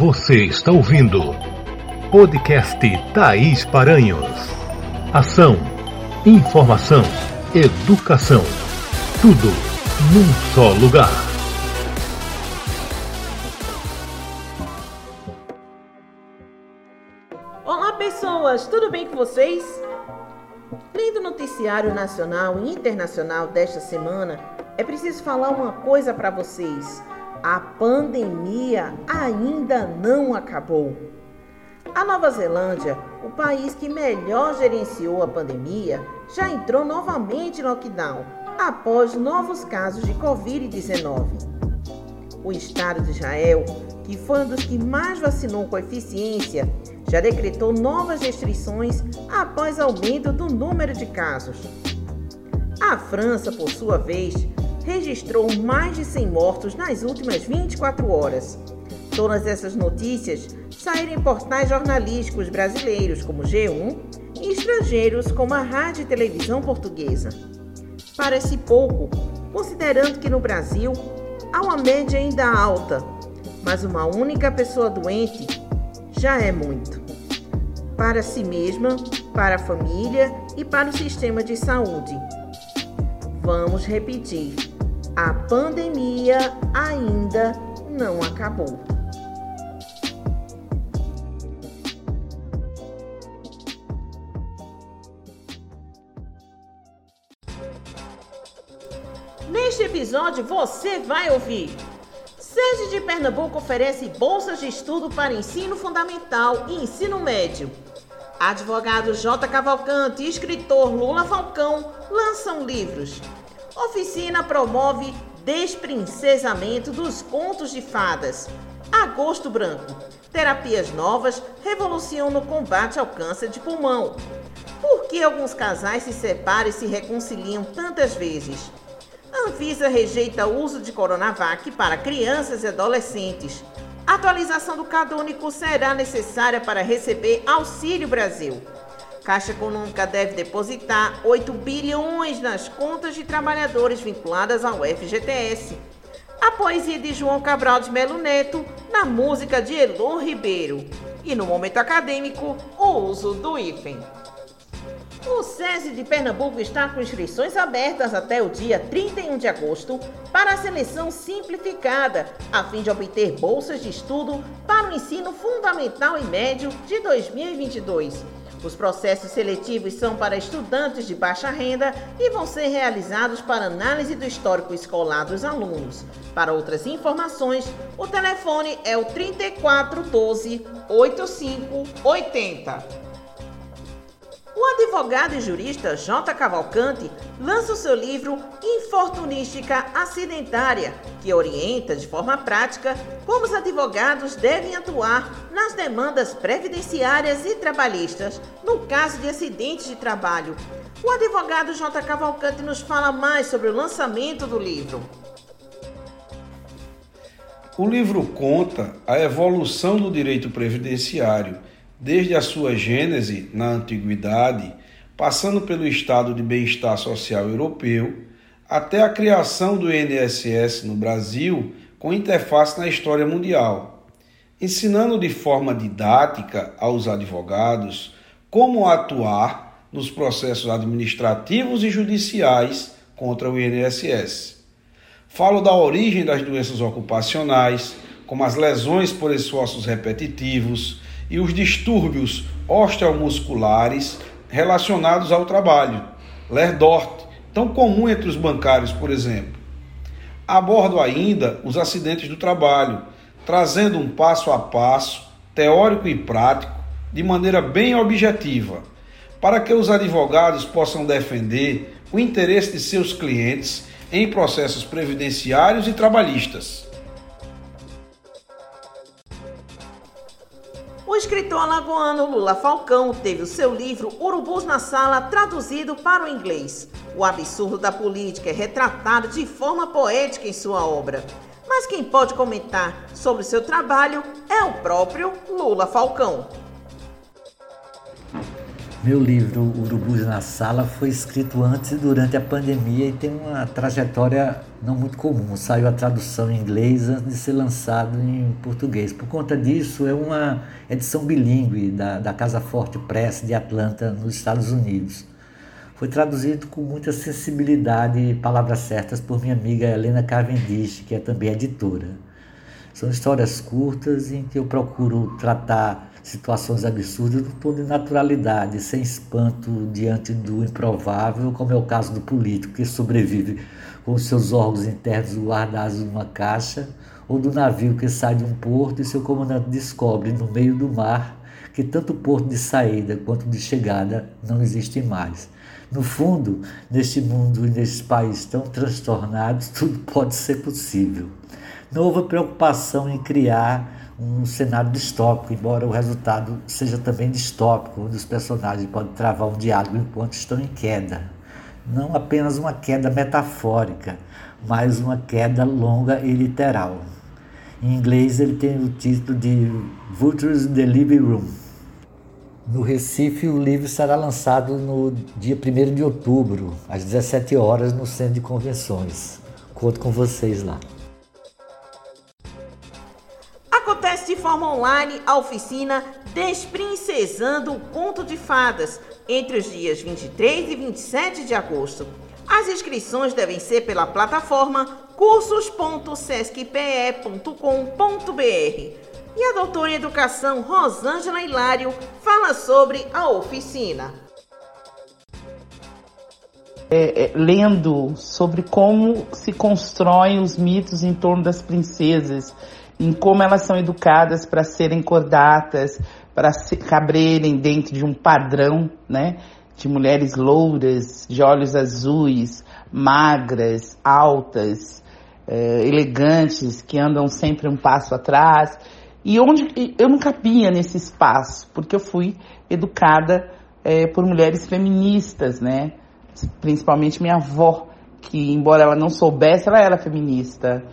Você está ouvindo podcast Thaís Paranhos. Ação, informação, educação. Tudo num só lugar. Olá, pessoas, tudo bem com vocês? Lendo o noticiário nacional e internacional desta semana, é preciso falar uma coisa para vocês. A pandemia ainda não acabou. A Nova Zelândia, o país que melhor gerenciou a pandemia, já entrou novamente em lockdown após novos casos de Covid-19. O Estado de Israel, que foi um dos que mais vacinou com eficiência, já decretou novas restrições após aumento do número de casos. A França, por sua vez, registrou mais de 100 mortos nas últimas 24 horas. Todas essas notícias saíram em portais jornalísticos brasileiros como G1 e estrangeiros como a Rádio e Televisão Portuguesa. Parece pouco, considerando que no Brasil há uma média ainda alta, mas uma única pessoa doente já é muito. Para si mesma, para a família e para o sistema de saúde. Vamos repetir: a pandemia ainda não acabou. Neste episódio você vai ouvir. SESI de Pernambuco oferece bolsas de estudo para ensino fundamental e ensino médio. Advogado J. Cavalcante e escritor Lula Falcão lançam livros. Oficina promove desprincesamento dos contos de fadas. Agosto Branco. Terapias novas revolucionam no combate ao câncer de pulmão. Por que alguns casais se separam e se reconciliam tantas vezes? Anvisa rejeita o uso de Coronavac para crianças e adolescentes. Atualização do cadônico será necessária para receber Auxílio Brasil. Caixa Econômica deve depositar 8 bilhões nas contas de trabalhadores vinculadas ao FGTS. A poesia de João Cabral de Melo Neto na música de Elon Ribeiro. E no momento acadêmico, o uso do hífen. O SESI de Pernambuco está com inscrições abertas até o dia 31 de agosto para a seleção simplificada, a fim de obter bolsas de estudo para o ensino fundamental e médio de 2022. Os processos seletivos são para estudantes de baixa renda e vão ser realizados para análise do histórico escolar dos alunos. Para outras informações, o telefone é o 3412 8580. O advogado e jurista J. Cavalcante lança o seu livro Infortunística Acidentária, que orienta de forma prática como os advogados devem atuar nas demandas previdenciárias e trabalhistas no caso de acidentes de trabalho. O advogado J. Cavalcante nos fala mais sobre o lançamento do livro. O livro conta a evolução do direito previdenciário desde a sua gênese na antiguidade, passando pelo estado de bem-estar social europeu, até a criação do INSS no Brasil com interface na história mundial, ensinando de forma didática aos advogados como atuar nos processos administrativos e judiciais contra o INSS. Falo da origem das doenças ocupacionais, como as lesões por esforços repetitivos, e os distúrbios osteomusculares relacionados ao trabalho, Lerdort, tão comum entre os bancários, por exemplo. Abordo ainda os acidentes do trabalho, trazendo um passo a passo, teórico e prático, de maneira bem objetiva, para que os advogados possam defender o interesse de seus clientes em processos previdenciários e trabalhistas. O escritor alagoano Lula Falcão teve o seu livro Urubus na Sala traduzido para o inglês. O absurdo da política é retratado de forma poética em sua obra. Mas quem pode comentar sobre seu trabalho é o próprio Lula Falcão. Meu livro Urubus na Sala foi escrito antes e durante a pandemia e tem uma trajetória não muito comum. Saiu a tradução em inglês antes de ser lançado em português. Por conta disso, é uma edição bilíngue da, da Casa Forte Press de Atlanta, nos Estados Unidos. Foi traduzido com muita sensibilidade e palavras certas por minha amiga Helena Cavendish, que é também editora. São histórias curtas em que eu procuro tratar situações absurdas do tom de naturalidade, sem espanto diante do improvável, como é o caso do político que sobrevive com seus órgãos internos guardados numa caixa, ou do navio que sai de um porto e seu comandante descobre no meio do mar que tanto o porto de saída quanto de chegada não existe mais. No fundo, neste mundo e neste país tão transtornados, tudo pode ser possível. Não houve preocupação em criar um cenário distópico, embora o resultado seja também distópico, onde os personagens podem travar um diálogo enquanto estão em queda. Não apenas uma queda metafórica, mas uma queda longa e literal. Em inglês ele tem o título de Vultures in the Living Room. No Recife, o livro será lançado no dia 1 de outubro, às 17 horas, no Centro de Convenções. Conto com vocês lá. De forma online a oficina Desprincesando o Conto de Fadas, entre os dias 23 e 27 de agosto. As inscrições devem ser pela plataforma cursos.sescpe.com.br. E a doutora em educação Rosângela Hilário fala sobre a oficina. É, é, lendo sobre como se constroem os mitos em torno das princesas, em como elas são educadas para serem cordatas, para se cabrerem dentro de um padrão, né? De mulheres louras, de olhos azuis, magras, altas, eh, elegantes, que andam sempre um passo atrás. E onde eu não cabia nesse espaço, porque eu fui educada eh, por mulheres feministas, né? Principalmente minha avó, que embora ela não soubesse, ela era feminista.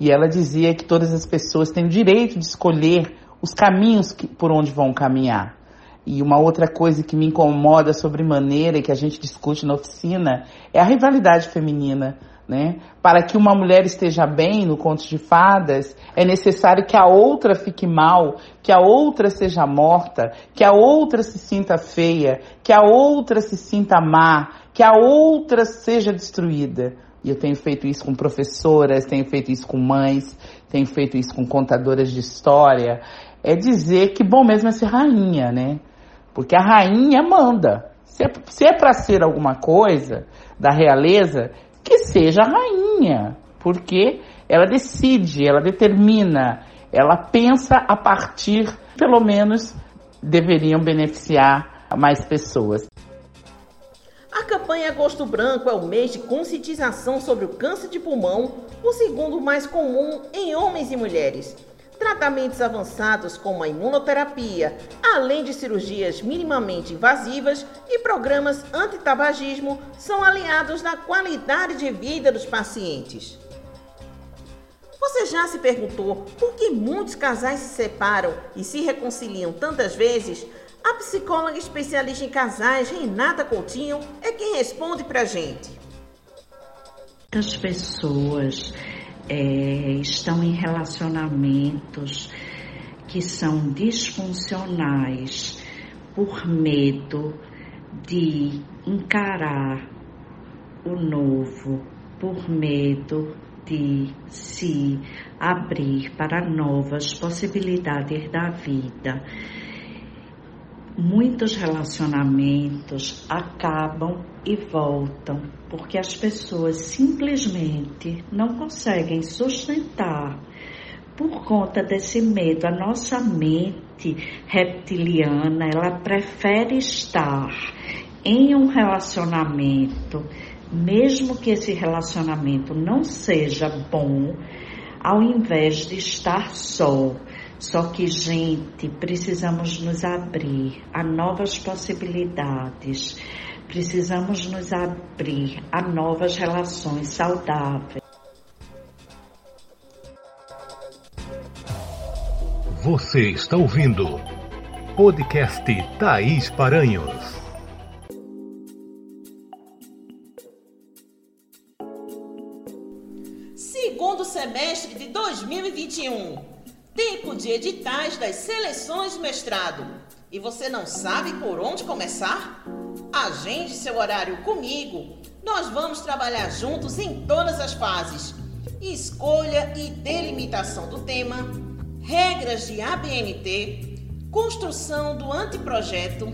E ela dizia que todas as pessoas têm o direito de escolher os caminhos que, por onde vão caminhar. E uma outra coisa que me incomoda sobremaneira e que a gente discute na oficina é a rivalidade feminina. Né? Para que uma mulher esteja bem no conto de fadas, é necessário que a outra fique mal, que a outra seja morta, que a outra se sinta feia, que a outra se sinta má, que a outra seja destruída. E eu tenho feito isso com professoras, tenho feito isso com mães, tenho feito isso com contadoras de história. É dizer que bom mesmo é ser rainha, né? Porque a rainha manda. Se é, se é para ser alguma coisa da realeza, que seja rainha. Porque ela decide, ela determina, ela pensa a partir, pelo menos, deveriam beneficiar mais pessoas. A campanha Agosto Branco é o mês de conscientização sobre o câncer de pulmão, o segundo mais comum em homens e mulheres. Tratamentos avançados como a imunoterapia, além de cirurgias minimamente invasivas e programas antitabagismo são aliados na qualidade de vida dos pacientes. Você já se perguntou por que muitos casais se separam e se reconciliam tantas vezes? A psicóloga especialista em casais, Renata Coutinho, é quem responde pra gente. As pessoas é, estão em relacionamentos que são disfuncionais por medo de encarar o novo, por medo de se abrir para novas possibilidades da vida muitos relacionamentos acabam e voltam porque as pessoas simplesmente não conseguem sustentar por conta desse medo. A nossa mente reptiliana, ela prefere estar em um relacionamento, mesmo que esse relacionamento não seja bom, ao invés de estar só. Só que, gente, precisamos nos abrir a novas possibilidades, precisamos nos abrir a novas relações saudáveis. Você está ouvindo podcast Thaís Paranhos. Mestrado. E você não sabe por onde começar? Agende seu horário comigo. Nós vamos trabalhar juntos em todas as fases. Escolha e delimitação do tema, regras de ABNT, construção do anteprojeto,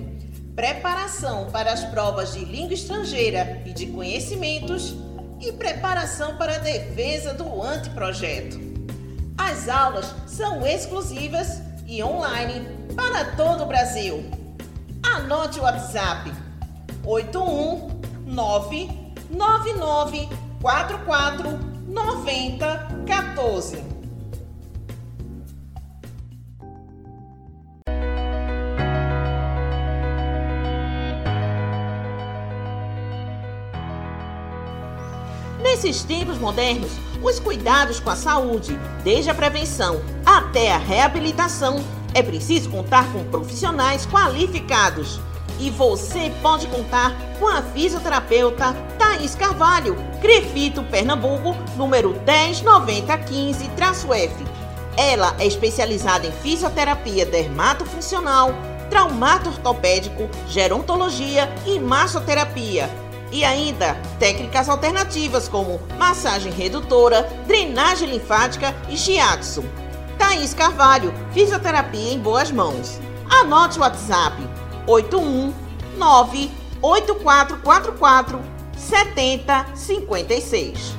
preparação para as provas de língua estrangeira e de conhecimentos e preparação para a defesa do anteprojeto. As aulas são exclusivas e online para todo o Brasil. Anote o WhatsApp 819 9944 9014. Nesses tempos modernos, os cuidados com a saúde, desde a prevenção até a reabilitação, é preciso contar com profissionais qualificados. E você pode contar com a fisioterapeuta Thaís Carvalho, Crefito, Pernambuco, número 109015-F. Ela é especializada em fisioterapia dermatofuncional, traumato ortopédico, gerontologia e massoterapia e ainda técnicas alternativas como massagem redutora, drenagem linfática e shiatsu. Thaís Carvalho, fisioterapia em boas mãos. Anote o WhatsApp 819 8444 7056.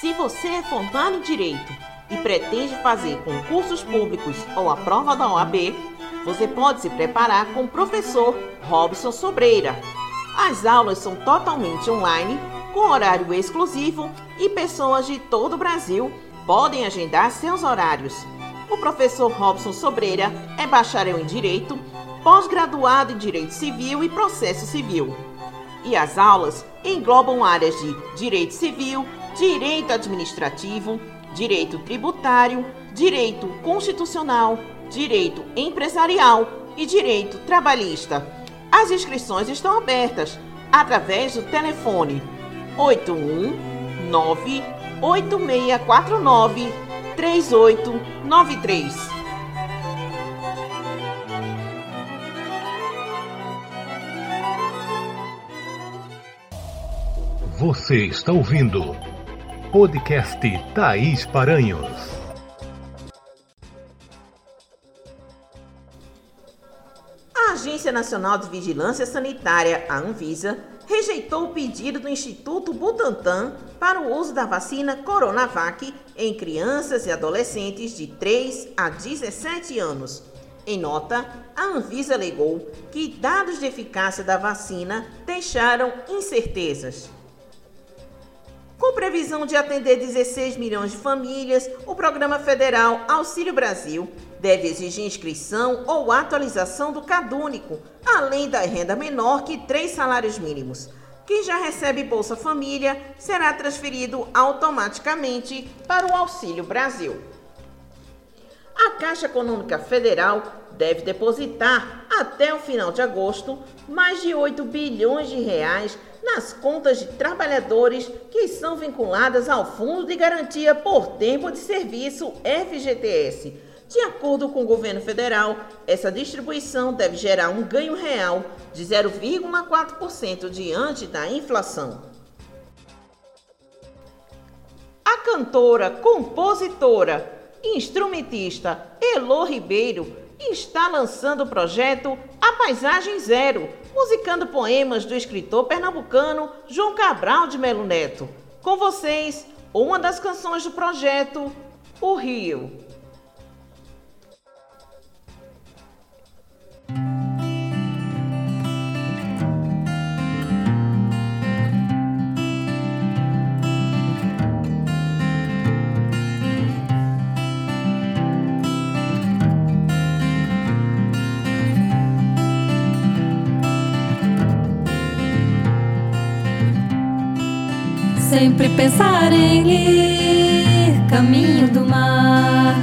Se você é formado em Direito e pretende fazer concursos públicos ou a prova da OAB, você pode se preparar com o professor Robson Sobreira. As aulas são totalmente online, com horário exclusivo e pessoas de todo o Brasil podem agendar seus horários. O professor Robson Sobreira é bacharel em Direito, pós-graduado em Direito Civil e Processo Civil. E as aulas englobam áreas de Direito Civil, Direito Administrativo, direito tributário, direito constitucional, direito empresarial e direito trabalhista. As inscrições estão abertas através do telefone 819 8649 3893. Você está ouvindo Podcast Thaís Paranhos. Agência Nacional de Vigilância Sanitária, a Anvisa, rejeitou o pedido do Instituto Butantan para o uso da vacina Coronavac em crianças e adolescentes de 3 a 17 anos. Em nota, a Anvisa alegou que dados de eficácia da vacina deixaram incertezas. Com previsão de atender 16 milhões de famílias, o Programa Federal Auxílio Brasil deve exigir inscrição ou atualização do CadÚnico, além da renda menor que três salários mínimos. Quem já recebe Bolsa Família será transferido automaticamente para o Auxílio Brasil. A Caixa Econômica Federal deve depositar até o final de agosto mais de 8 bilhões de reais nas contas de trabalhadores que são vinculadas ao Fundo de Garantia por Tempo de Serviço FGTS. De acordo com o governo federal, essa distribuição deve gerar um ganho real de 0,4% diante da inflação. A cantora, compositora instrumentista Elo Ribeiro está lançando o projeto A Paisagem Zero, musicando poemas do escritor pernambucano João Cabral de Melo Neto. Com vocês, uma das canções do projeto, O Rio. Sempre pensar em ir caminho do mar.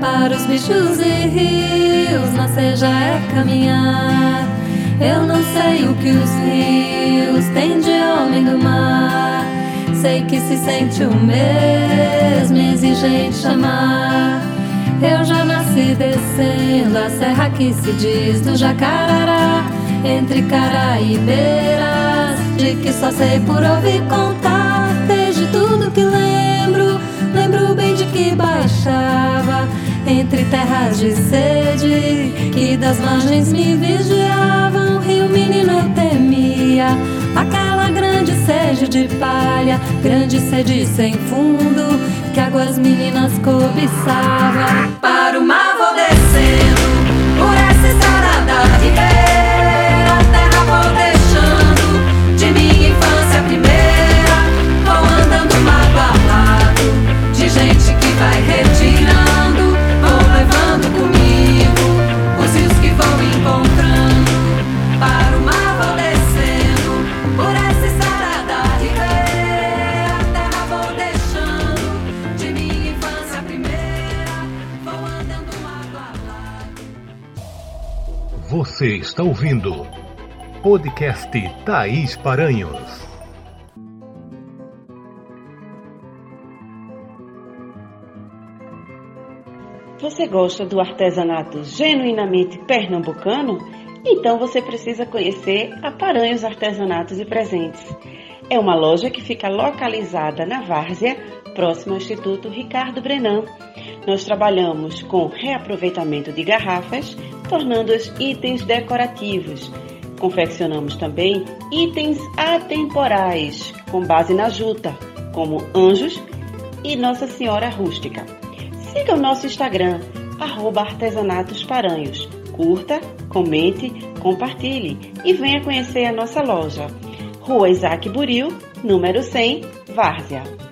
Para os bichos e rios, nascer já é caminhar. Eu não sei o que os rios têm de homem do mar. Sei que se sente o mesmo exigente amar. Eu já nasci descendo a serra que se diz do Jacarará, entre Caraíbeiras, de que só sei por ouvir contar. Que baixava entre terras de sede, que das margens me vigiavam, rio menino eu temia. Aquela grande sede de palha, grande sede sem fundo, que águas meninas cobiçava. Você está ouvindo podcast Thaís Paranhos. Você gosta do artesanato genuinamente pernambucano? Então você precisa conhecer a Paranhos Artesanatos e Presentes. É uma loja que fica localizada na Várzea, próximo ao Instituto Ricardo Brenan. Nós trabalhamos com reaproveitamento de garrafas, tornando-as itens decorativos. Confeccionamos também itens atemporais, com base na juta, como anjos e Nossa Senhora Rústica. Siga o nosso Instagram, arroba artesanatos paranhos. Curta, comente, compartilhe e venha conhecer a nossa loja. Rua Isaac Buril, número 100, Várzea.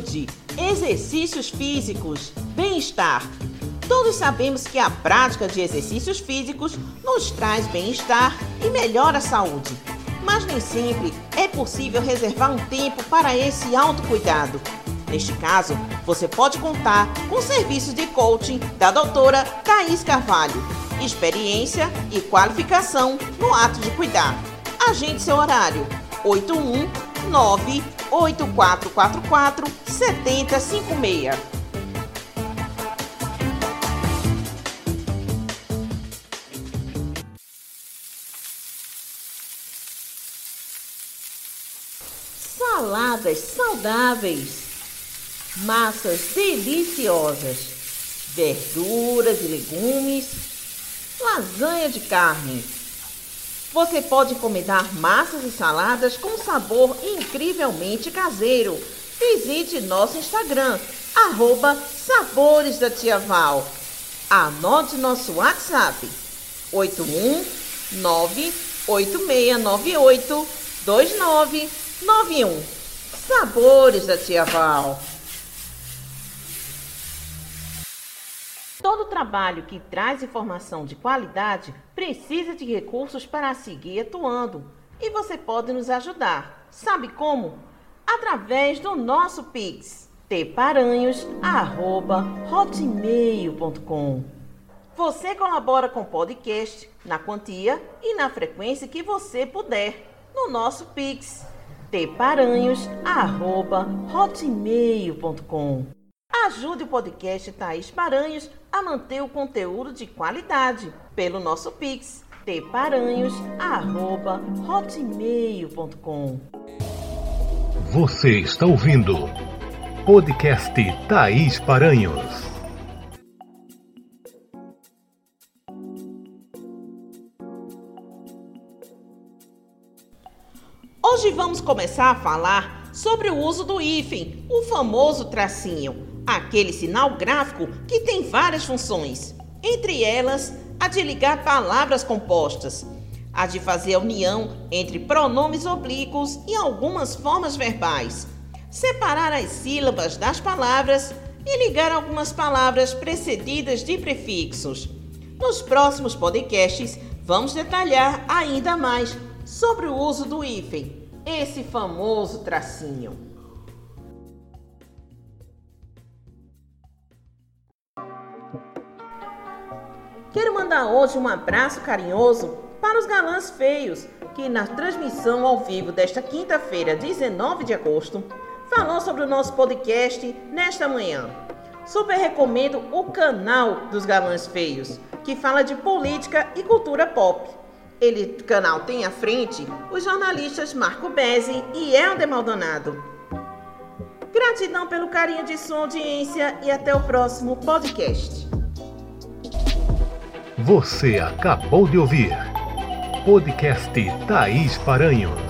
Saúde, exercícios físicos, bem-estar. Todos sabemos que a prática de exercícios físicos nos traz bem-estar e melhora a saúde. Mas nem sempre é possível reservar um tempo para esse autocuidado. Neste caso, você pode contar com o serviço de coaching da doutora Thaís Carvalho. Experiência e qualificação no ato de cuidar. Agende seu horário. 819 8444 7056. Saladas saudáveis, massas deliciosas, verduras e legumes, lasanha de carne. Você pode encomendar massas e saladas com sabor incrivelmente caseiro. Visite nosso Instagram, arroba Sabores da Tia Val. Anote nosso WhatsApp, 81986982991. Sabores da Tia Val. Todo trabalho que traz informação de qualidade precisa de recursos para seguir atuando. E você pode nos ajudar. Sabe como? Através do nosso Pix, tparanhos.hotmail.com. Você colabora com o podcast na quantia e na frequência que você puder no nosso Pix, tparanhos.hotmail.com. Ajude o podcast Thaís Paranhos a manter o conteúdo de qualidade pelo nosso Pix, tparanhos.hotmail.com. Você está ouvindo podcast Thaís Paranhos. Hoje vamos começar a falar sobre o uso do hífen, o famoso tracinho, aquele sinal gráfico que tem várias funções, entre elas a de ligar palavras compostas, a de fazer a união entre pronomes oblíquos e algumas formas verbais, separar as sílabas das palavras e ligar algumas palavras precedidas de prefixos. Nos próximos podcasts, vamos detalhar ainda mais sobre o uso do hífen, esse famoso tracinho. Quero mandar hoje um abraço carinhoso para os galãs feios, que na transmissão ao vivo desta quinta-feira, 19 de agosto, falou sobre o nosso podcast nesta manhã. Super recomendo o canal dos Galãs Feios, que fala de política e cultura pop. Ele canal tem à frente os jornalistas Marco Bezzi e Helder Maldonado. Gratidão pelo carinho de sua audiência e até o próximo podcast. Você acabou de ouvir podcast Thaís Paranhos.